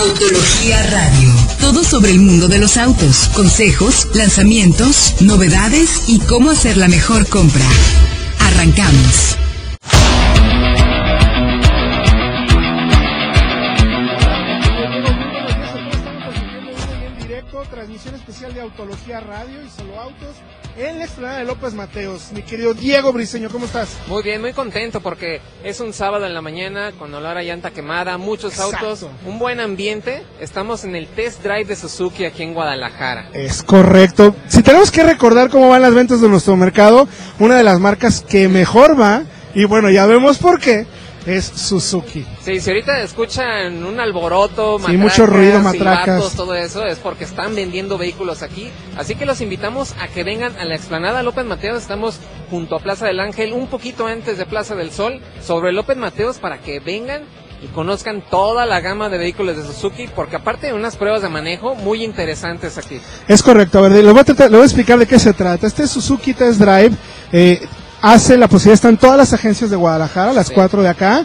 Autología Radio. Todo sobre el mundo de los autos, consejos, lanzamientos, novedades y cómo hacer la mejor compra. Arrancamos. especial de Autología Radio y Solo Autos en la explanada de López Mateos. Mi querido Diego Briseño, ¿cómo estás? Muy bien, muy contento porque es un sábado en la mañana con olor a llanta quemada, muchos autos, un buen ambiente. Estamos en el test drive de Suzuki aquí en Guadalajara. Es correcto. Si tenemos que recordar cómo van las ventas de nuestro mercado, una de las marcas que mejor va, y bueno, ya vemos por qué es Suzuki. Sí, si ahorita escuchan un alboroto, sí, mucho ruido, matracas, todo eso es porque están vendiendo vehículos aquí. Así que los invitamos a que vengan a la explanada López Mateos. Estamos junto a Plaza del Ángel, un poquito antes de Plaza del Sol, sobre López Mateos para que vengan y conozcan toda la gama de vehículos de Suzuki, porque aparte de unas pruebas de manejo muy interesantes aquí. Es correcto, a ver, le voy a, voy a explicar de qué se trata. Este Suzuki Test Drive eh, hace la posibilidad, están todas las agencias de Guadalajara, las cuatro de acá,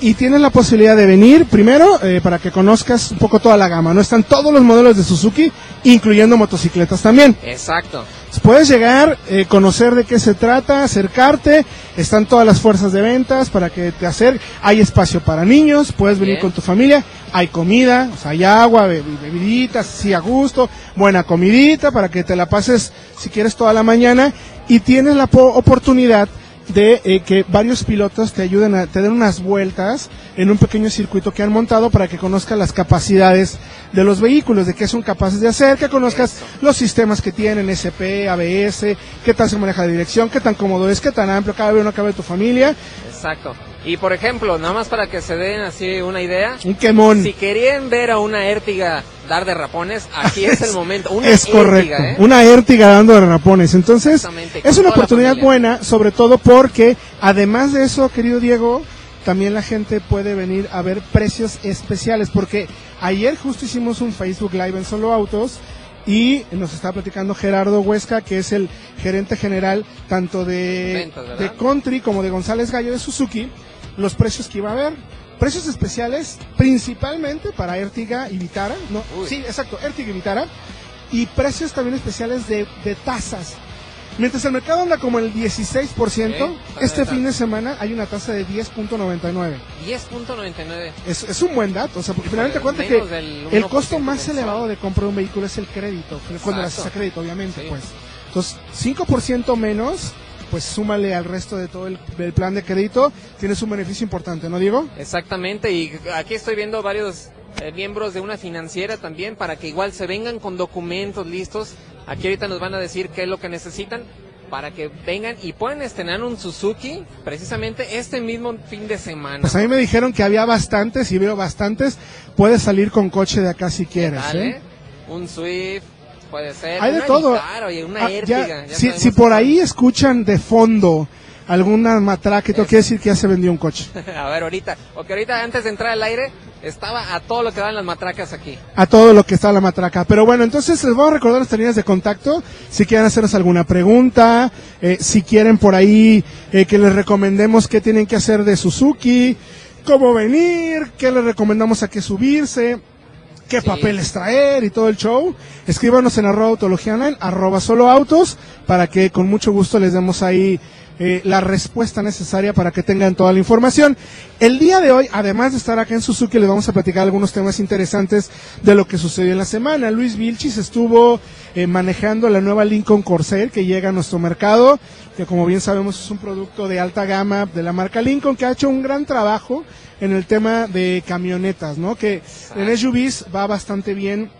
y tienes la posibilidad de venir primero eh, para que conozcas un poco toda la gama. No están todos los modelos de Suzuki, incluyendo motocicletas también. Exacto. Puedes llegar, eh, conocer de qué se trata, acercarte. Están todas las fuerzas de ventas para que te acerques. Hay espacio para niños, puedes venir con tu familia. Hay comida, o sea, hay agua, bebiditas, sí a gusto, buena comidita para que te la pases si quieres toda la mañana. Y tienes la oportunidad de eh, que varios pilotos te ayuden a te den unas vueltas en un pequeño circuito que han montado para que conozcas las capacidades de los vehículos, de qué son capaces de hacer, que conozcas los sistemas que tienen, SP, ABS, qué tal se maneja la dirección, qué tan cómodo es, qué tan amplio cabe o no cabe tu familia. Exacto. Y por ejemplo, nada más para que se den así una idea. Un quemón. Si querían ver a una Értiga dar derrapones, aquí es el momento. Una es correcto. ¿eh? Una Értiga dando derrapones. Entonces, es una oportunidad buena, sobre todo porque, además de eso, querido Diego, también la gente puede venir a ver precios especiales. Porque ayer justo hicimos un Facebook Live en Solo Autos y nos está platicando Gerardo Huesca, que es el gerente general tanto de, de Country como de González Gallo de Suzuki, los precios que iba a haber. Precios especiales principalmente para Ertiga y Vitara, ¿no? Sí, exacto, Ertiga y Vitara. Y precios también especiales de, de tasas. Mientras el mercado anda como el 16%, este fin de semana hay una tasa de 10.99. 10.99. Es, es un buen dato, o sea, porque finalmente cuenta que el costo más elevado de compra de un vehículo es el crédito, cuando lo haces a crédito, obviamente, pues. Entonces, 5% menos pues súmale al resto de todo el, plan de crédito, tienes un beneficio importante, ¿no, Diego? Exactamente, y aquí estoy viendo varios eh, miembros de una financiera también para que igual se vengan con documentos listos. Aquí ahorita nos van a decir qué es lo que necesitan para que vengan y puedan estrenar un Suzuki precisamente este mismo fin de semana. Pues a mí me dijeron que había bastantes y veo bastantes. Puedes salir con coche de acá si quieres. ¿eh? Un Swift, puede ser. Hay de todo. una ah, si, por ahí escuchan de fondo alguna matraca, esto quiere decir que ya se vendió un coche. a ver, ahorita, porque ahorita antes de entrar al aire estaba a todo lo que dan las matracas aquí. A todo lo que está la matraca. Pero bueno, entonces les voy a recordar las líneas de contacto. Si quieren hacernos alguna pregunta, eh, si quieren por ahí eh, que les recomendemos qué tienen que hacer de Suzuki, cómo venir, qué les recomendamos a qué subirse qué papeles traer y todo el show, escríbanos en arroba autología arroba solo autos, para que con mucho gusto les demos ahí eh, la respuesta necesaria para que tengan toda la información. El día de hoy, además de estar acá en Suzuki, les vamos a platicar algunos temas interesantes de lo que sucedió en la semana. Luis Vilchis estuvo eh, manejando la nueva Lincoln Corsair que llega a nuestro mercado, que como bien sabemos es un producto de alta gama de la marca Lincoln, que ha hecho un gran trabajo en el tema de camionetas, ¿no? Que en SUVs va bastante bien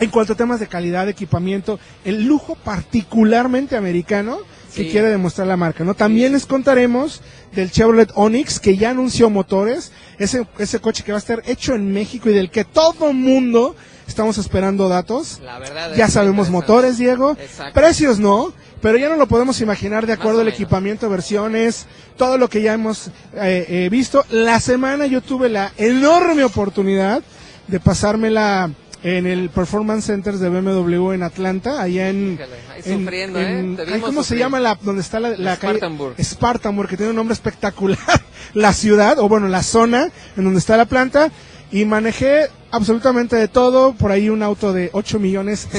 en cuanto a temas de calidad, de equipamiento, el lujo particularmente americano que quiere demostrar la marca, ¿no? También les contaremos del Chevrolet Onix que ya anunció motores, ese, ese coche que va a estar hecho en México y del que todo mundo estamos esperando datos. La verdad ya sabemos motores, Diego. Precios no, pero ya no lo podemos imaginar de acuerdo al equipamiento, versiones, todo lo que ya hemos eh, eh, visto. La semana yo tuve la enorme oportunidad de pasármela en el Performance Center de BMW en Atlanta, allá en... sufriendo, ¿eh? ¿Cómo se llama la, donde está la, la Spartanburg. calle? Spartanburg, que tiene un nombre espectacular. la ciudad, o bueno, la zona en donde está la planta. Y manejé absolutamente de todo. Por ahí un auto de 8 millones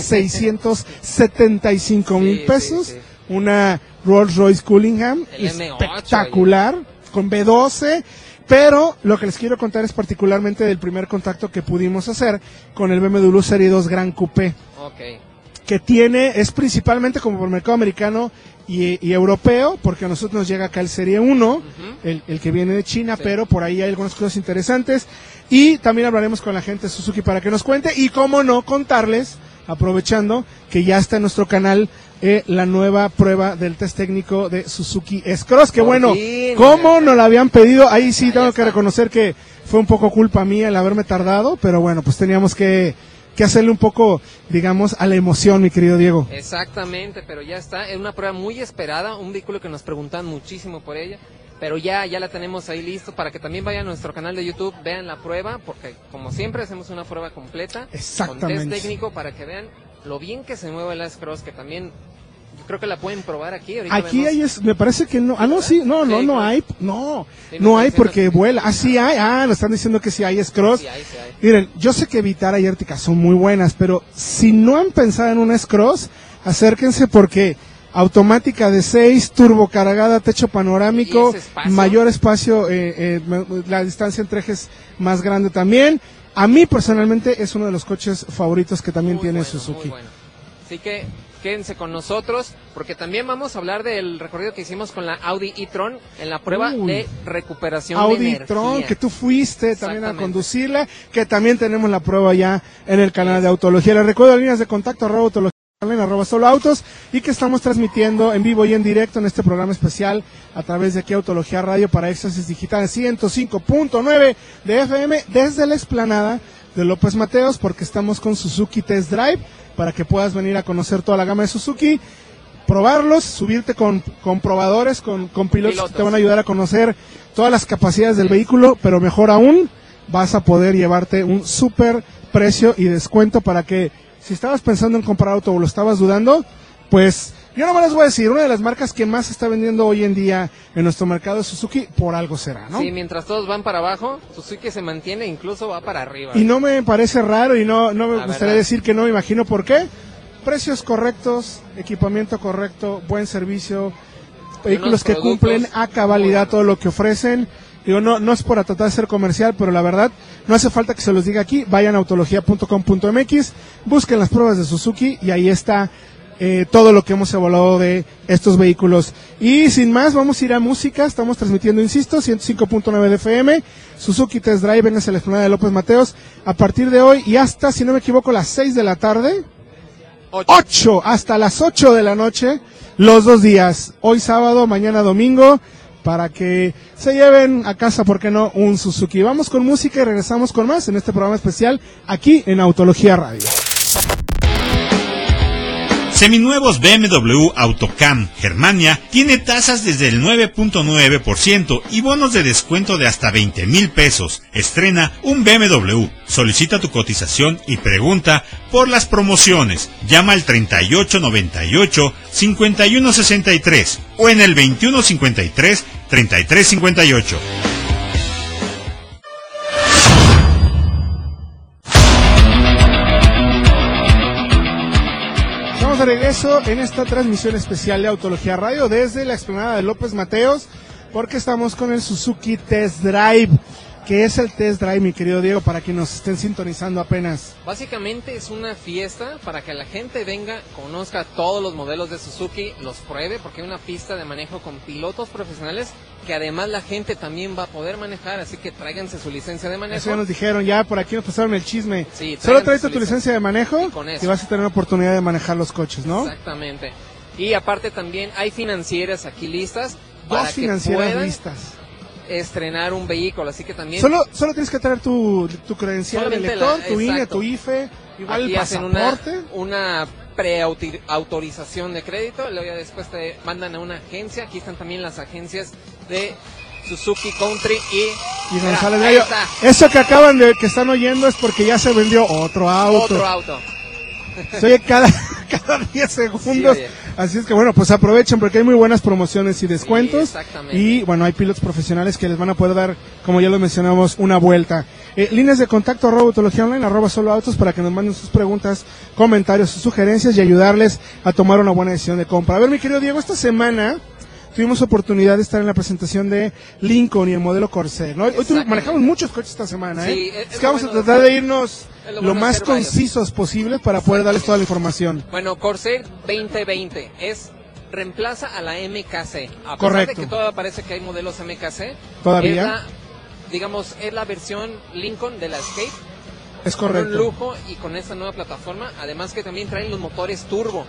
675 mil Sí, sí, pesos. sí. Una Rolls Royce Cullingham El M8 espectacular con B12. Pero lo que les quiero contar es particularmente del primer contacto que pudimos hacer con el BMW Serie 2 Gran Coupé Ok. que tiene, es principalmente como por el mercado americano y, y europeo, porque a nosotros nos llega acá el Serie 1, Ujú. el, el que viene de China, Sí. pero por ahí hay algunas cosas interesantes. Y también hablaremos con la gente de Suzuki para que nos cuente. Y cómo no contarles, aprovechando que ya está en nuestro canal eh, la nueva prueba del test técnico de Suzuki S-Cross. Que Por bueno, fin, ¿cómo nos la habían pedido? Ahí sí Ahí tengo está. que reconocer que fue un poco culpa mía el haberme tardado, pero bueno, pues teníamos que, que hacerle un poco, digamos, a la emoción, mi querido Diego. Exactamente, pero ya está. Es una prueba muy esperada, un vehículo que nos preguntan muchísimo por ella. Pero ya, ya la tenemos ahí listo para que también vayan a nuestro canal de YouTube, vean la prueba, porque como siempre hacemos una prueba completa. Con Exactamente. test técnico para que vean lo bien que se mueve el S-Cross, que también yo creo que la pueden probar aquí. Ahorita Aquí vemos- hay, es, me parece que no, ah, no, sí, no, no, no hay, no, no hay porque que- vuela, ah, sí hay, ah, nos están diciendo que sí hay S-Cross. Sí, sí hay. Miren, yo sé que Vitara y Ertica son muy buenas, pero si no han pensado en un S-Cross, acérquense porque automática de 6, turbo cargada, techo panorámico, espacio. mayor espacio, eh, eh, la distancia entre ejes más grande también. A mí personalmente es uno de los coches favoritos que también Muy tiene bueno, Suzuki. muy bueno. Así que quédense con nosotros porque también vamos a hablar del recorrido que hicimos con la Audi e-tron en la prueba Uy. de recuperación de Audi energía. Tron, que tú fuiste también a conducirla, que también tenemos la prueba ya en el canal de Autología. Les recuerdo líneas de contacto arroba en arroba solo autos y que estamos transmitiendo en vivo y en directo en este programa especial a través de aquí Autología Radio para Éxtasis Digital 105.9 de FM desde la explanada de López Mateos porque estamos con Suzuki Test Drive para que puedas venir a conocer toda la gama de Suzuki probarlos, subirte con, con probadores, con, con pilotos, Pilotos. que te van a ayudar a conocer todas las capacidades del vehículo, pero mejor aún, vas a poder llevarte un super precio y descuento para que si estabas pensando en comprar auto o lo estabas dudando, pues yo no me les voy a decir, una de las marcas que más se está vendiendo hoy en día en nuestro mercado es Suzuki, por algo será, ¿no? Sí, mientras todos van para abajo, Suzuki se mantiene, incluso va para arriba. Y no me parece raro y no, no me La gustaría verdad. decir que no me imagino por qué. Precios correctos, equipamiento correcto, buen servicio, vehículos que cumplen a cabalidad todo lo que ofrecen. Digo, no, no es por tratar de ser comercial, pero la verdad, no hace falta que se los diga aquí. Vayan a autología.com.mx, busquen las pruebas de Suzuki y ahí está eh, todo lo que hemos evaluado de estos vehículos. Y sin más, vamos a ir a música. Estamos transmitiendo, insisto, 105.9 de FM. Suzuki Test Drive, a la explanada de López Mateos. A partir de hoy y hasta, si no me equivoco, las 6 de la tarde. Ocho. 8 hasta las 8 de la noche, los dos días, hoy sábado, mañana domingo, para que se lleven a casa, ¿por qué no?, un Suzuki. Vamos con música y regresamos con más en este programa especial aquí en Autología Radio. Seminuevos BMW Autocam Germania tiene tasas desde el 9.9% y bonos de descuento de hasta 20 mil pesos. Estrena un BMW. Solicita tu cotización y pregunta por las promociones. Llama al 3898-5163 o en el 2153-3358. Regreso en esta transmisión especial de Autología Radio desde la explanada de López Mateos, porque estamos con el Suzuki Test Drive. Que es el Test Drive, mi querido Diego, para que nos estén sintonizando apenas? Básicamente es una fiesta para que la gente venga, conozca todos los modelos de Suzuki, los pruebe, porque hay una pista de manejo con pilotos profesionales que además la gente también va a poder manejar, así que tráiganse su licencia de manejo. Eso ya nos dijeron, ya por aquí nos pasaron el chisme. Sí, Solo tráete tu licencia de manejo Y con eso. y vas a tener oportunidad de manejar los coches, ¿no? Exactamente. Y aparte también hay financieras aquí listas para Dos que financieras puedan listas. Estrenar un vehículo, así que también Solo, solo tienes que traer tu, tu credencial de Solamente lector, la- tu INE, tu IFE, igual aquí el hacen una, pasaporte. una preautorización de crédito, luego ya después te mandan a una agencia, aquí están también las agencias de Suzuki Country y, Y González Gallo. Eso que acaban de, que están oyendo es porque ya se vendió otro auto. otro auto. Se oye cada, cada 10 segundos. Sí. Así es que bueno, pues aprovechen porque hay muy buenas promociones y descuentos. exactamente. y bueno, hay pilotos profesionales que les van a poder dar, como ya lo mencionamos, una vuelta. Eh, líneas de contacto arroba autología online, arroba solo autos para que nos manden sus preguntas, comentarios, sus sugerencias y ayudarles a tomar una buena decisión de compra. A ver, mi querido Diego, esta semana tuvimos oportunidad de estar en la presentación de Lincoln y el modelo Corsair, ¿no? Hoy manejamos muchos coches esta semana, ¿eh? Sí, es- es que vamos a bueno tratar de irnos lo más concisos posible para poder darles toda la información. Bueno, Corsair 2020 es reemplaza a la MKC. A pesar Correcto. de que todavía parece que hay modelos MKC. ¿Todavía? Es la, digamos, es la versión Lincoln de la Escape. Es Con un correcto. lujo y con esta nueva plataforma. Además que también traen los motores turbo.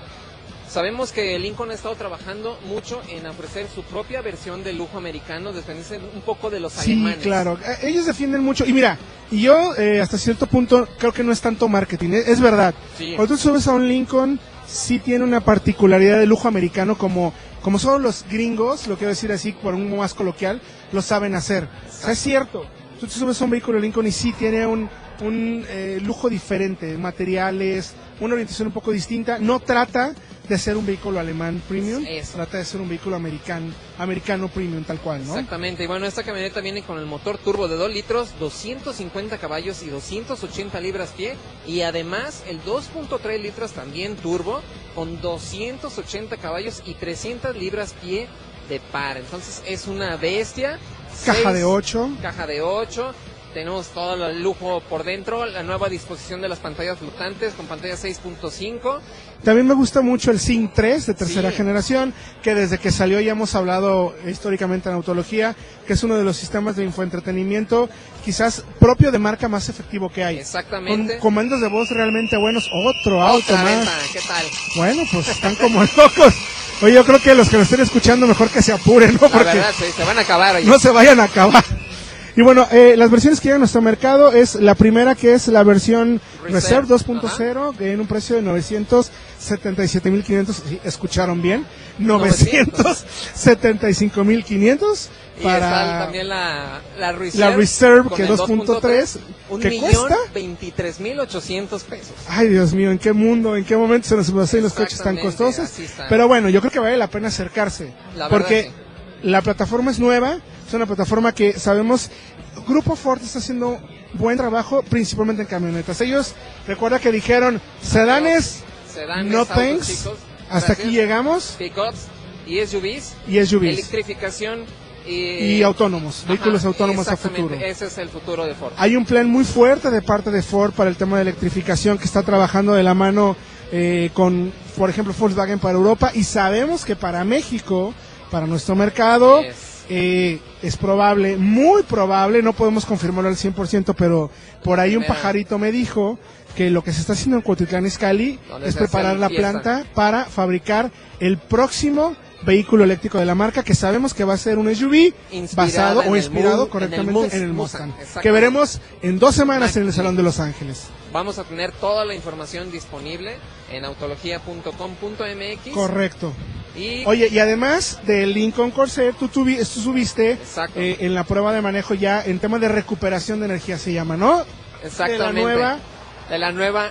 Sabemos que Lincoln ha estado trabajando mucho en ofrecer su propia versión de lujo americano, desprenderse un poco de los Sí, alemanes. claro. Eh, Ellos defienden mucho. Y mira, y yo eh, hasta cierto punto creo que no es tanto marketing. Es, es verdad. Sí. Cuando tú subes a un Lincoln, sí tiene una particularidad de lujo americano como, como solo los gringos, lo quiero decir así por un modo más coloquial, lo saben hacer. O sea, es cierto. Tú te subes a un vehículo Lincoln y sí tiene un, un eh, lujo diferente, materiales, una orientación un poco distinta. No trata de ser un vehículo alemán premium, Eso. trata de ser un vehículo americano, americano premium tal cual, ¿no? Exactamente, y bueno, esta camioneta viene con el motor turbo de 2 litros, 250 caballos y 280 libras pie, y además el 2.3 litros también turbo, con 280 caballos y 300 libras pie de par. Entonces es una bestia. Caja de 8. Caja de 8. Tenemos todo el lujo por dentro, la nueva disposición de las pantallas flotantes con pantalla 6.5. También me gusta mucho el Sync 3 de tercera Sí. generación, que desde que salió ya hemos hablado históricamente en autología, que es uno de los sistemas de infoentretenimiento quizás propio de marca más efectivo que hay. Con Exactamente. comandos de voz realmente buenos. Otro auto más. venta, ¿qué tal? Bueno, pues están como locos. Oye, yo creo que los que lo estén escuchando mejor que se apuren, ¿no? La Porque verdad, se, se van a acabar. oye. no se vayan a acabar. Y bueno, eh, las versiones que llegan a nuestro mercado es la primera que es la versión Reserve Reserve, 2.0 que en un precio de 977.500, sí, escucharon bien, 975.500 Y está para también la, la Reserve. la Reserve que el 2.3 Un que cuesta. veintitrés mil ochocientos pesos. Ay, Dios mío, ¿en qué mundo, en qué momento se nos hacen los coches tan costosos? Pero bueno, yo creo que vale la pena acercarse. La verdad, porque sí. La plataforma es nueva, es una plataforma que sabemos, Grupo Ford está haciendo buen trabajo, principalmente en camionetas. Ellos, recuerda que dijeron, sedanes, Sedanes, no thanks, chicos, hasta gracias. aquí llegamos, Pickups y SUVs. y SUVs. Electrificación y, Y autónomos, Ajá, vehículos autónomos a futuro. Ese es el futuro de Ford. Hay un plan muy fuerte de parte de Ford para el tema de electrificación que está trabajando de la mano eh, con, por ejemplo, Volkswagen para Europa y sabemos que para México, para nuestro mercado, Yes. eh, es probable, muy probable, no podemos confirmarlo al 100%, pero por ahí un pajarito me dijo que lo que se está haciendo en Cuautitlán Izcalli es preparar la planta para fabricar el próximo vehículo eléctrico de la marca que sabemos que va a ser un SUV Inspirado basado o inspirado correctamente en el Mustang, que veremos en dos semanas en el Salón de Los Ángeles. Vamos a tener toda la información disponible en autología.com.mx. Correcto. Y Oye, y además del Lincoln Corsair, tú, tuvi- tú subiste eh, en la prueba de manejo ya en tema de recuperación de energía se llama, ¿no? Exactamente. De la nueva. De la nueva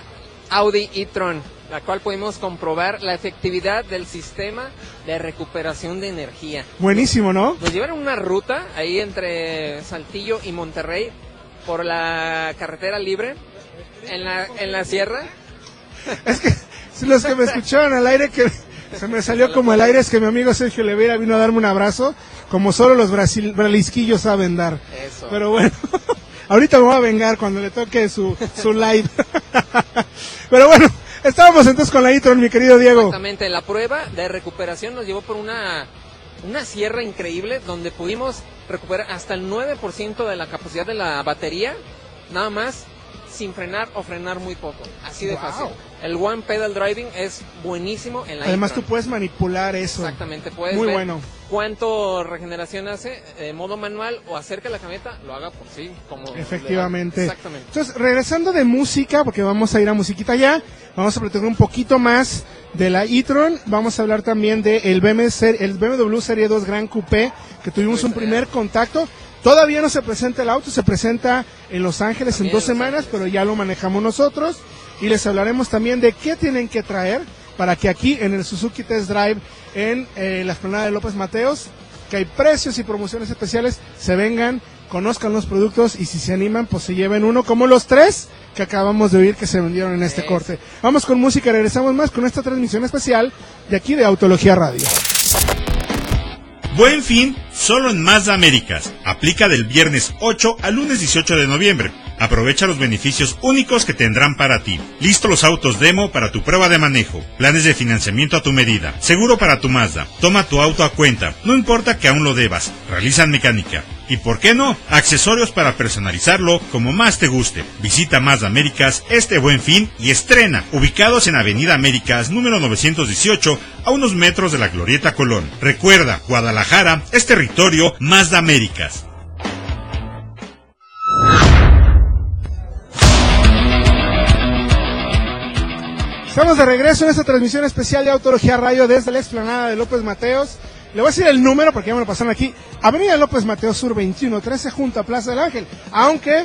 Audi e-tron, la cual pudimos comprobar la efectividad del sistema de recuperación de energía. Buenísimo, ¿no? Nos llevaron una ruta ahí entre Saltillo y Monterrey por la carretera libre en la, en la sierra. Es que los que me escucharon al aire que se me salió como el aire es que mi amigo Sergio Levera vino a darme un abrazo, como solo los brasil, bralisquillos saben dar. Eso. Pero bueno, ahorita me voy a vengar cuando le toque su, su live. Pero bueno, estábamos entonces con la e-tron, mi querido Diego. Exactamente, la prueba de recuperación nos llevó por una, una sierra increíble donde pudimos recuperar hasta el 9% de la capacidad de la batería, nada más sin frenar o frenar muy poco. Así de Wow. fácil. El One Pedal Driving es buenísimo en la Además tú puedes manipular eso. Exactamente, puedes Muy ver bueno. cuánto regeneración hace, eh, modo manual o hacer que la camioneta lo haga por sí. Como Efectivamente. Exactamente. Entonces, regresando de música, porque vamos a ir a musiquita ya, vamos a platicar un poquito más de la e-tron, vamos a hablar también del el BMW, el BMW Serie 2 Gran Coupé, que tuvimos un primer contacto. Todavía no se presenta el auto, se presenta en Los Ángeles en También dos en semanas, Ángeles. pero ya lo manejamos nosotros. Y les hablaremos también de qué tienen que traer para que aquí en el Suzuki Test Drive en eh, la explanada de López Mateos, que hay precios y promociones especiales, se vengan conozcan los productos y si se animan, pues se lleven uno como los tres que acabamos de oír que se vendieron en este corte. Vamos con música, regresamos más con esta transmisión especial de aquí de Autología Radio. Buen fin solo en Mazda Américas. Aplica del viernes 8 al lunes 18 de noviembre. Aprovecha los beneficios únicos que tendrán para ti. Listo los autos demo para tu prueba de manejo. Planes de financiamiento a tu medida. Seguro para tu Mazda. Toma tu auto a cuenta. No importa que aún lo debas. Realizan mecánica. Y por qué no, accesorios para personalizarlo como más te guste. Visita Mazda Américas este buen fin y estrena, ubicados en Avenida Américas número 918, a unos metros de la Glorieta Colón. Recuerda, Guadalajara es territorio Mazda Américas. Estamos de regreso en esta transmisión especial de Autología Radio desde la explanada de López Mateos. Le voy a decir el número porque ya me lo pasaron aquí. Avenida López Mateos Sur 2113 junto a Plaza del Ángel. Aunque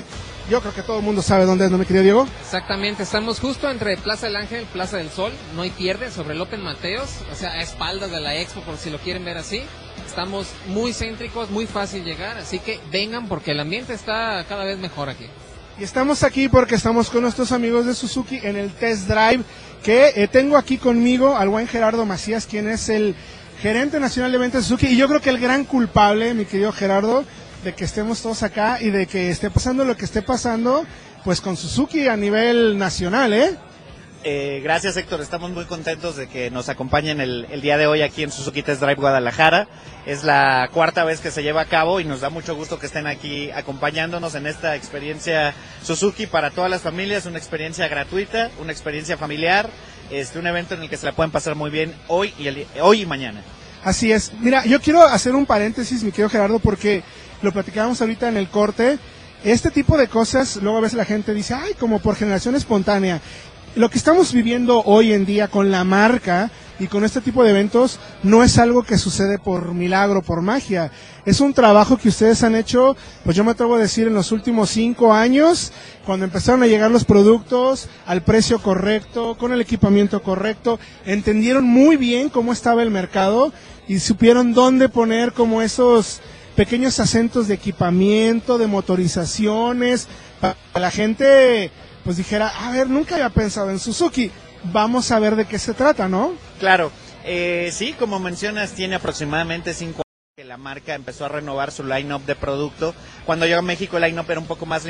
yo creo que todo el mundo sabe dónde es, ¿no, mi querido Diego? Exactamente, estamos justo entre Plaza del Ángel, Plaza del Sol, no hay pierde, sobre López Mateos, o sea, a espaldas de la expo, por si lo quieren ver así. Estamos muy céntricos, muy fácil llegar, así que vengan porque el ambiente está cada vez mejor aquí. Y estamos aquí porque estamos con nuestros amigos de Suzuki en el test drive que eh, tengo aquí conmigo al buen Gerardo Macías, quien es el gerente nacional de ventas de Suzuki y yo creo que el gran culpable, mi querido Gerardo, de que estemos todos acá y de que esté pasando lo que esté pasando, pues con Suzuki a nivel nacional, ¿eh? Eh, gracias Héctor, estamos muy contentos de que nos acompañen el, día de hoy aquí en Suzuki Test Drive Guadalajara. Es la cuarta vez que se lleva a cabo y nos da mucho gusto que estén aquí acompañándonos en esta experiencia Suzuki para todas las familias, una experiencia gratuita, una experiencia familiar, este, un evento en el que se la pueden pasar muy bien hoy y, el, hoy y mañana. Así es. Mira, yo quiero hacer un paréntesis, mi querido Gerardo, porque lo platicábamos ahorita en el corte. Este tipo de cosas, luego a veces la gente dice, ay, como por generación espontánea lo que estamos viviendo hoy en día con la marca y con este tipo de eventos no es algo que sucede por milagro, por magia. Es un trabajo que ustedes han hecho, pues yo me atrevo a decir, en los últimos cinco años, cuando empezaron a llegar los productos al precio correcto, con el equipamiento correcto, entendieron muy bien cómo estaba el mercado y supieron dónde poner como esos pequeños acentos de equipamiento, de motorizaciones, para la gente pues dijera, a ver, nunca había pensado en Suzuki, vamos a ver de qué se trata, ¿no? Claro, eh, sí, como mencionas, tiene aproximadamente cinco años que la marca empezó a renovar su line-up de producto. Cuando llegó a México el line-up era un poco más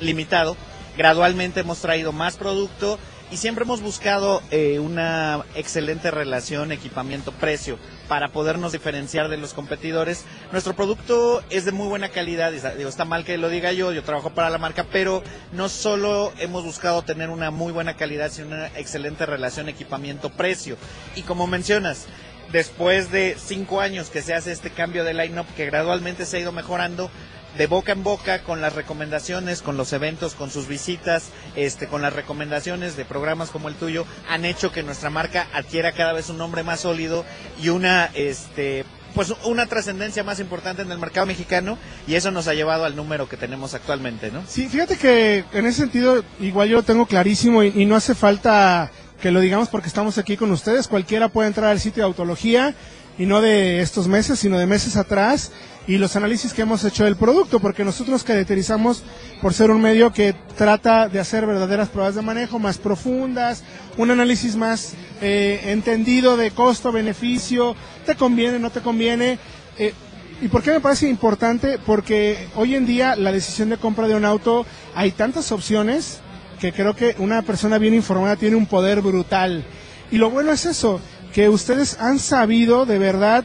limitado. Gradualmente hemos traído más producto y siempre hemos buscado eh, una excelente relación equipamiento-precio para podernos diferenciar de los competidores. Nuestro producto es de muy buena calidad, digo, está mal que lo diga yo, yo trabajo para la marca, pero no solo hemos buscado tener una muy buena calidad, sino una excelente relación equipamiento-precio. Y como mencionas, después de cinco años que se hace este cambio de line-up que gradualmente se ha ido mejorando, de boca en boca con las recomendaciones, con los eventos, con sus visitas, este, con las recomendaciones de programas como el tuyo, han hecho que nuestra marca adquiera cada vez un nombre más sólido y una, este, pues una trascendencia más importante en el mercado mexicano y eso nos ha llevado al número que tenemos actualmente, ¿no? Sí, fíjate que en ese sentido igual yo lo tengo clarísimo y, y no hace falta que lo digamos porque estamos aquí con ustedes, cualquiera puede entrar al sitio de Autología y no de estos meses, sino de meses atrás y los análisis que hemos hecho del producto, porque nosotros nos caracterizamos por ser un medio que trata de hacer verdaderas pruebas de manejo más profundas, un análisis más eh, entendido de costo-beneficio, te conviene, no te conviene. Eh, ¿Y por qué me parece importante? Porque hoy en día la decisión de compra de un auto hay tantas opciones que creo que una persona bien informada tiene un poder brutal. Y lo bueno es eso, que ustedes han sabido de verdad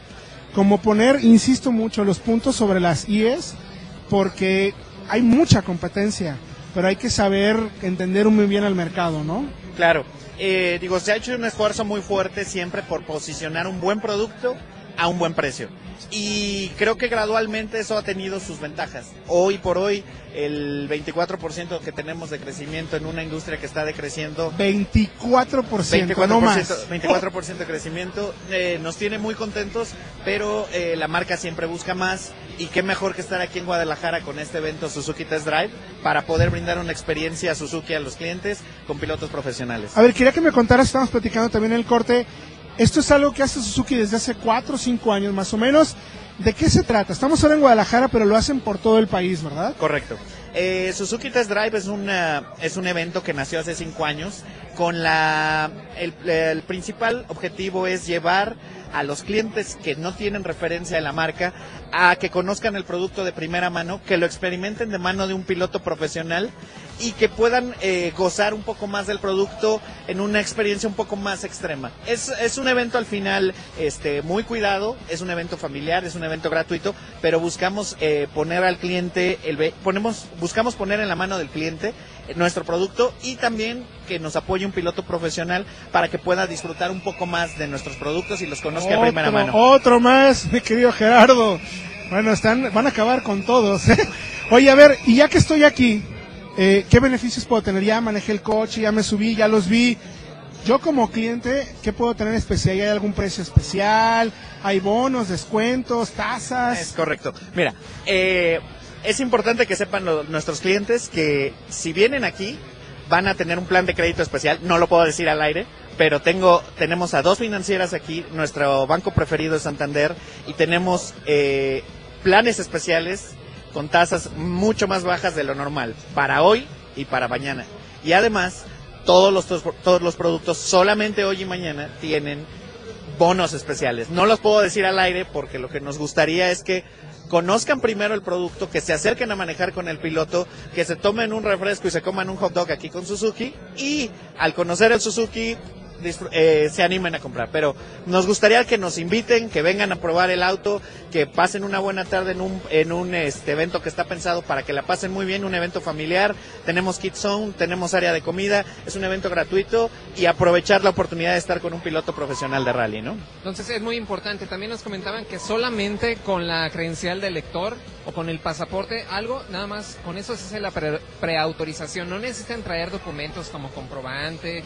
como poner, insisto mucho, los puntos sobre las IES, porque hay mucha competencia, pero hay que saber entender muy bien al mercado, ¿no? Claro, eh, digo, se ha hecho un esfuerzo muy fuerte siempre por posicionar un buen producto a un buen precio. Y creo que gradualmente eso ha tenido sus ventajas. Hoy por hoy, el 24% que tenemos de crecimiento en una industria que está decreciendo. 24%, 24%, no más. 24% de crecimiento eh, nos tiene muy contentos, pero eh, la marca siempre busca más. Y qué mejor que estar aquí en Guadalajara con este evento Suzuki Test Drive para poder brindar una experiencia Suzuki a los clientes con pilotos profesionales. A ver, quería que me contaras, estamos platicando también en el corte, esto es algo que hace Suzuki desde hace 4 o 5 años más o menos. ¿De qué se trata? Estamos ahora en Guadalajara, pero lo hacen por todo el país, ¿verdad? Correcto. Eh, Suzuki Test Drive es, una, es un evento que nació hace cinco años con la... El, principal objetivo es llevar a los clientes que no tienen referencia de la marca a que conozcan el producto de primera mano, que lo experimenten de mano de un piloto profesional y que puedan eh, gozar un poco más del producto en una experiencia un poco más extrema. Es, es un evento al final este, muy cuidado, es un evento familiar, es un evento gratuito, pero buscamos eh, poner al cliente, el, ponemos, buscamos poner en la mano del cliente nuestro producto y también que nos apoye un piloto profesional para que pueda disfrutar un poco más de nuestros productos y los conozca de primera Otro- mano. Otro más, mi querido Gerardo. Bueno, están, van a acabar con todos. ¿eh? Oye, a ver, y ya que estoy aquí, eh, ¿qué beneficios puedo tener? Ya manejé el coche, ya me subí, ya los vi. Yo como cliente, ¿qué puedo tener especial? ¿Hay algún precio especial? ¿Hay bonos, descuentos, Es tasas? correcto. Mira, eh, es importante que sepan lo- nuestros clientes que si vienen aquí van a tener un plan de crédito especial. No lo puedo decir al aire, pero tengo tenemos a dos financieras aquí. Nuestro banco preferido es Santander y tenemos eh, planes especiales con tasas mucho más bajas de lo normal para hoy y para mañana. Y además todos los todos los productos solamente hoy y mañana tienen bonos especiales. No los puedo decir al aire porque lo que nos gustaría es que conozcan primero el producto, que se acerquen a manejar con el piloto, que se tomen un refresco y se coman un hot dog aquí con Suzuki y al conocer el Suzuki eh, se animen a comprar. Pero nos gustaría que nos inviten, que vengan a probar el auto, que pasen una buena tarde en un, en un este, evento que está pensado para que la pasen muy bien, un evento familiar. Tenemos Kids Zone, tenemos área de comida, es un evento gratuito y aprovechar la oportunidad de estar con un piloto profesional de rally, ¿no? Entonces es muy importante. También nos comentaban que solamente con la credencial del lector o con el pasaporte, algo, nada más, con eso se hace la pre- preautorización. No necesitan traer documentos como comprobante,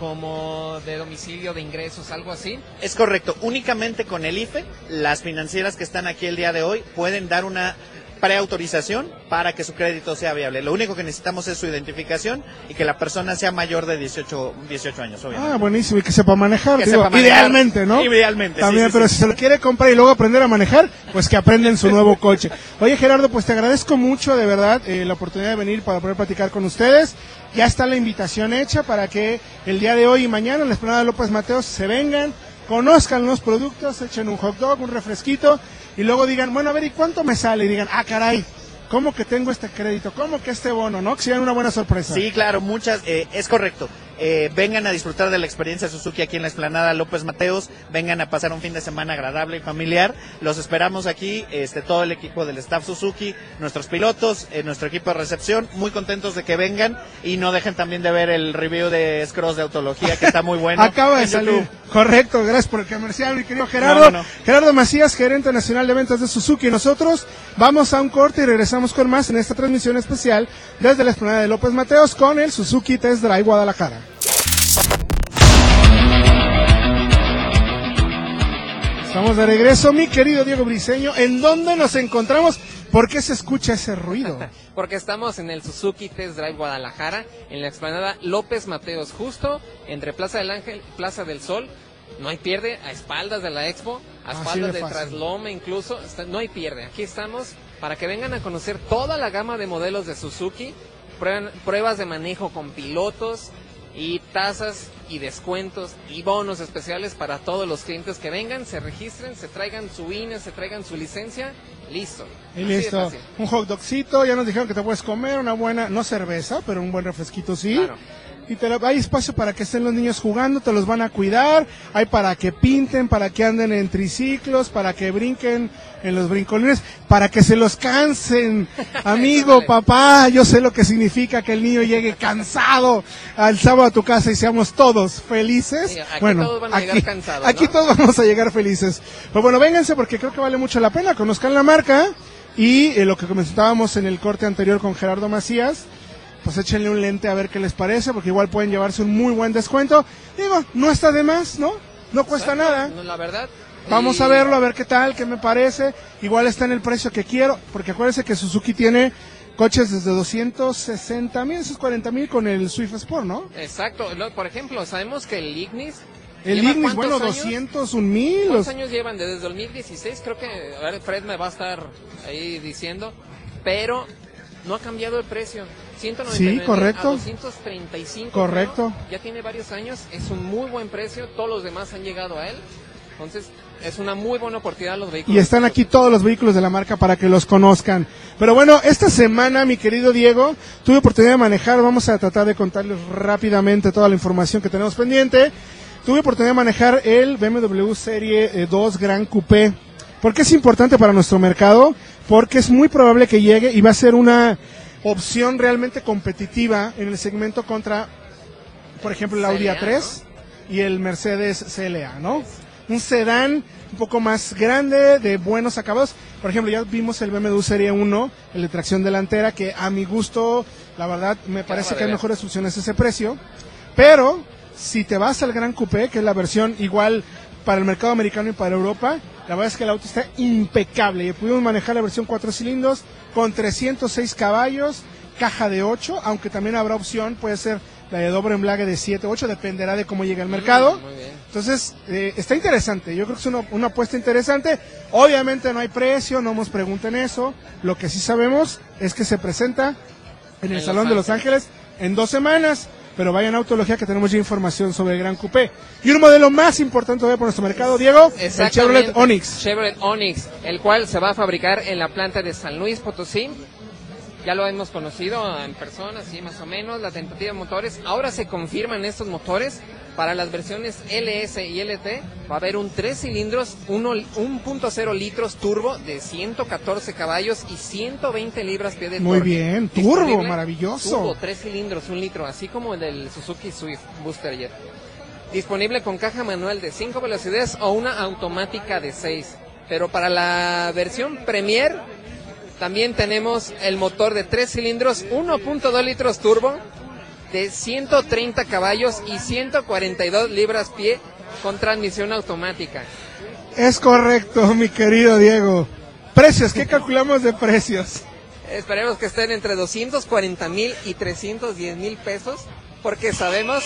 como de domicilio, de ingresos, algo así. Es correcto, únicamente con el IFE, las financieras que están aquí el día de hoy pueden dar una preautorización para que su crédito sea viable. Lo único que necesitamos es su identificación y que la persona sea mayor de 18, 18 años, obviamente. Ah, buenísimo, y que sepa manejar, Que digo, sepa manejar. idealmente, ¿no? Idealmente, También, sí, pero sí. si se lo quiere comprar y luego aprender a manejar, pues que aprenda en su nuevo coche. Oye, Gerardo, pues te agradezco mucho, de verdad, eh, la oportunidad de venir para poder platicar con ustedes. Ya está la invitación hecha para que el día de hoy y mañana en la Esplanada López Mateos se vengan, conozcan los productos, echen un hot dog, un refresquito, y luego digan, bueno, a ver, ¿y cuánto me sale? Y digan, ah, caray, ¿cómo que tengo este crédito? ¿Cómo que este bono? ¿No? Que sea una buena sorpresa. Sí, claro, muchas, eh, es correcto. Eh, vengan a disfrutar de la experiencia Suzuki aquí en la Esplanada López Mateos, vengan a pasar un fin de semana agradable y familiar. Los esperamos aquí, este, todo el equipo del staff Suzuki, nuestros pilotos, eh, nuestro equipo de recepción, muy contentos de que vengan y no dejen también de ver el review de Scross de Autología, que está muy bueno. Acaba de salir. YouTube. Correcto, gracias por el comercial, mi querido Gerardo. No, no, no. Gerardo Macías, gerente nacional de ventas de Suzuki. Y nosotros vamos a un corte y regresamos con más en esta transmisión especial desde la explanada de López Mateos con el Suzuki Test Drive Guadalajara. Estamos de regreso, mi querido Diego Briseño. ¿En dónde nos encontramos? ¿Por qué se escucha ese ruido? Porque estamos en el Suzuki Test Drive Guadalajara, en la explanada López Mateos, justo entre Plaza del Ángel y Plaza del Sol. No hay pierde, a espaldas de la expo, a espaldas de traslome incluso, no hay pierde. Aquí estamos para que vengan a conocer toda la gama de modelos de Suzuki, prueban- pruebas de manejo con pilotos y tasas y descuentos y bonos especiales para todos los clientes que vengan, se registren, se traigan su INE, se traigan su licencia, listo. Y listo. Un hot dogcito, ya nos dijeron que te puedes comer una buena, no cerveza, pero un buen refresquito sí. Claro. Y te lo- hay espacio para que estén los niños jugando, te los van a cuidar, hay para que pinten, para que anden en triciclos, para que brinquen en los brincolines, para que se los cansen. Amigo, papá, yo sé lo que significa que el niño llegue cansado al sábado a tu casa y seamos todos felices. Aquí todos van a llegar cansados, Aquí todos vamos a llegar felices. Pues bueno, vénganse porque creo que vale mucho la pena. Conozcan la marca y eh, lo que comentábamos en el corte anterior con Gerardo Macías, pues échenle un lente a ver qué les parece, porque igual pueden llevarse un muy buen descuento. Digo, no está de más, ¿no? No cuesta Exacto, nada. no, la verdad. Vamos Y- a verlo, a ver qué tal, qué me parece. Igual está en el precio que quiero, porque acuérdense que Suzuki tiene coches desde 260 mil, esos 40 mil con el Swift Sport, ¿no? Exacto. Por ejemplo, sabemos que el Ignis El ¿Lleva Ignis, bueno, años? 200, un mil. ¿Cuántos años llevan? Desde 2016, creo que a ver, Fred me va a estar ahí diciendo, pero no ha cambiado el precio. 199 Sí, correcto. a 235. Correcto. creo. Ya tiene varios años, es un muy buen precio, todos los demás han llegado a él. Entonces, es una muy buena oportunidad los vehículos. Y están aquí todos los vehículos de la marca para que los conozcan. Pero bueno, esta semana, mi querido Diego, tuve oportunidad de manejar, vamos a tratar de contarles rápidamente toda la información que tenemos pendiente. Tuve oportunidad de manejar el BMW Serie eh, 2 Gran Coupé. ¿Por qué es importante para nuestro mercado? Porque es muy probable que llegue y va a ser una opción realmente competitiva en el segmento contra, por ejemplo, el Audi CLA, A3 y el Mercedes CLA, ¿no? Un sedán un poco más grande, de buenos acabados. Por ejemplo, ya vimos el BMW Serie 1, el de tracción delantera, que a mi gusto, la verdad, me parece que hay mejores opciones a ese precio. Pero, si te vas al Gran Coupé, que es la versión igual para el mercado americano y para Europa, la verdad es que el auto está impecable. Y pudimos manejar la versión 4 cilindros con 306 caballos, caja de 8, aunque también habrá opción, puede ser la de doble embrague de 7 8, dependerá de cómo llegue al mercado. Muy bien. Entonces, eh, está interesante. Yo creo que es una, una apuesta interesante. Obviamente no hay precio, no nos pregunten eso. Lo que sí sabemos es que se presenta en el En Salón Los de Los Ángeles en dos semanas. Pero vayan a Autología que tenemos ya información sobre el Gran Coupé. Y un modelo más importante todavía por nuestro mercado, Diego, el. Chevrolet Onix. Chevrolet Onix, el cual se va a fabricar en la planta de San Luis Potosí. Ya lo hemos conocido en persona, sí, más o menos, la tentativa de motores. Ahora se confirman estos motores para las versiones LS y LT. Va a haber un 3 cilindros, uno- 1.0 litros turbo de 114 caballos y 120 libras-pie de Muy torque. bien, turbo, Disponible- maravilloso. Turbo, 3 cilindros, un litro, así como el del Suzuki Swift Booster Jet. Disponible con caja manual de 5 velocidades o una automática de 6. Pero para la versión Premier también tenemos el motor de 3 cilindros, 1.2 litros turbo de 130 caballos y 142 libras-pie con transmisión automática. Es correcto, mi querido Diego. Precios, ¿qué calculamos de precios? Esperemos que estén entre 240 mil y 310 mil pesos porque sabemos,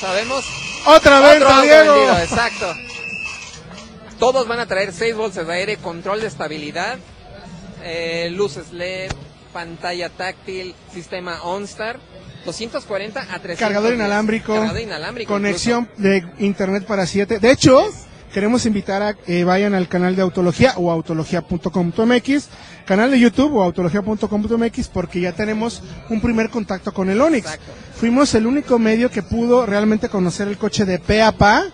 sabemos Otra venta, Diego. vendido, exacto. Todos van a traer 6 bolsas de aire, control de estabilidad, eh, luces LED, pantalla táctil, sistema OnStar, 240 a 300. Cargador inalámbrico, Cargador inalámbrico. conexión de internet para 7. De hecho, queremos invitar a que vayan al canal de Autología o autología.com.mx, canal de YouTube o autología.com.mx porque ya tenemos un primer contacto con el Onix. Exacto. Fuimos el único medio que pudo realmente conocer el coche de pe a pa.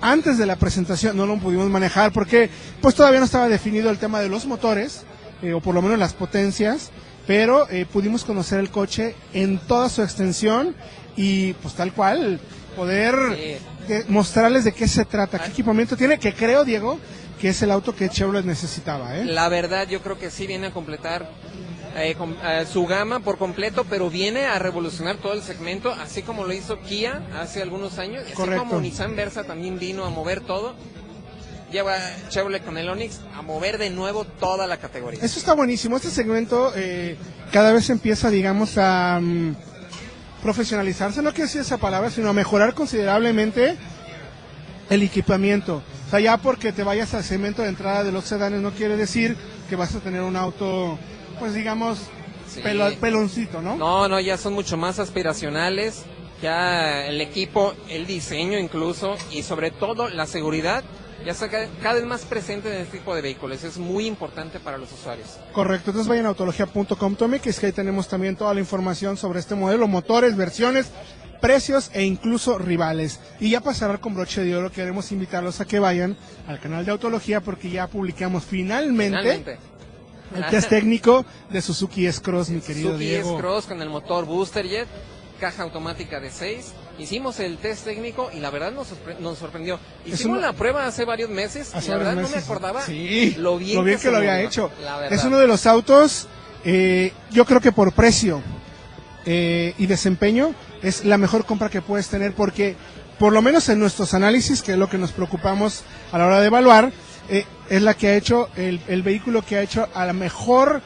Antes de la presentación no lo pudimos manejar porque pues todavía no estaba definido el tema de los motores, eh, o por lo menos las potencias, pero eh, pudimos conocer el coche en toda su extensión y pues tal cual poder Sí. eh, mostrarles de qué se trata, qué equipamiento tiene, que creo, Diego, que es el auto que Chevrolet necesitaba. ¿eh? La verdad, yo creo que sí viene a completar eh, eh, su gama por completo, pero viene a revolucionar todo el segmento, así como lo hizo Kia hace algunos años, así Correcto. como Nissan Versa también vino a mover todo. Lleva Chevrolet con el Onix a mover de nuevo toda la categoría. Eso está buenísimo. Este segmento eh, cada vez empieza, digamos, a mm, profesionalizarse. No quiero decir esa palabra, sino a mejorar considerablemente el equipamiento. O sea, ya porque te vayas al segmento de entrada de los sedanes no quiere decir que vas a tener un auto, pues digamos, Sí. pelo- peloncito, ¿no? No, no, ya son mucho más aspiracionales. Ya el equipo, el diseño incluso y sobre todo la seguridad ya está ca- cada vez más presente en este tipo de vehículos. Es muy importante para los usuarios. Correcto, entonces vayan a autología.com.mx que ahí tenemos también toda la información sobre este modelo, motores, versiones, precios e incluso rivales. Y ya para cerrar con broche de oro, queremos invitarlos a que vayan al canal de Autología porque ya publicamos finalmente, Finalmente. el test técnico de Suzuki S-Cross, mi querido Suzuki Diego. S-Cross con el motor Booster Jet, caja automática de 6. Hicimos el test técnico y la verdad nos, sorpre- nos sorprendió. Hicimos la prueba hace varios meses Hace y la verdad no me acordaba Sí, lo bien, que, lo había hecho. Es uno de los autos, eh, yo creo que por precio eh, y desempeño, es la mejor compra que puedes tener porque, por lo menos en nuestros análisis, que es lo que nos preocupamos a la hora de evaluar, eh, es la que ha hecho, el, el vehículo que ha hecho a la mejor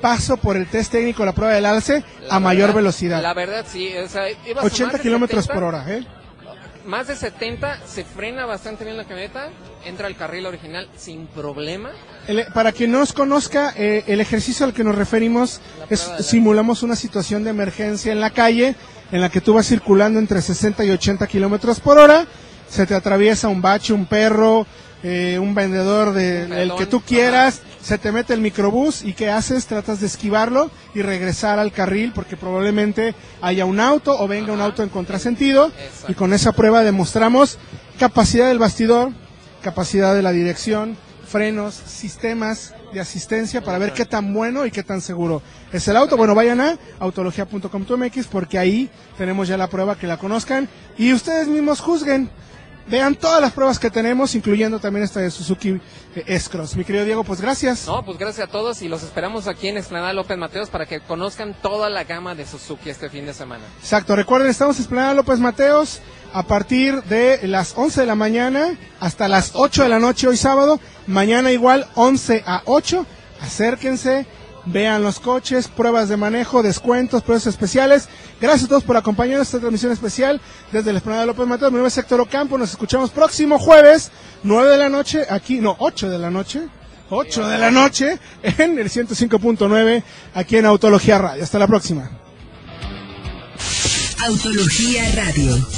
paso por el test técnico, la prueba del alce, La a mayor verdad- velocidad. La verdad sí, o sea, ibas a más 80 de kilómetros 70, por hora, ¿eh? más de 70, se frena bastante bien la camioneta, entra al carril original sin problema. El- para quien no nos conozca, eh, el ejercicio al que nos referimos es de simulamos una situación de emergencia en la calle en la que tú vas circulando entre 60 y 80 kilómetros por hora, se te atraviesa un bache, un perro, eh, un vendedor de Un el pelón, que tú quieras, se te mete el microbús y ¿qué haces? Tratas de esquivarlo y regresar al carril porque probablemente haya un auto o venga un auto en contrasentido y con esa prueba demostramos capacidad del bastidor, capacidad de la dirección, frenos, sistemas de asistencia para ver qué tan bueno y qué tan seguro es el auto. Bueno, vayan a autologia.com.mx porque ahí tenemos ya la prueba que la conozcan y ustedes mismos juzguen. Vean todas las pruebas que tenemos, incluyendo también esta de Suzuki eh, S-Cross. Mi querido Diego, pues gracias. No, pues gracias a todos y los esperamos aquí en Esplanada López Mateos para que conozcan toda la gama de Suzuki este fin de semana. Exacto, recuerden, estamos en Esplanada López Mateos a partir de las 11 de la mañana hasta las 8 de la noche hoy sábado. Mañana igual 11 a 8. Acérquense, vean los coches, pruebas de manejo, descuentos, precios especiales. Gracias a todos por acompañarnos esta transmisión especial desde la Esplanada López Mateos. Mi nombre es Héctor Ocampo. Nos escuchamos próximo jueves, 9 de la noche, aquí, no, 8 de la noche. 8 de la noche en el 105.9 aquí en Autología Radio. Hasta la próxima. Autología Radio.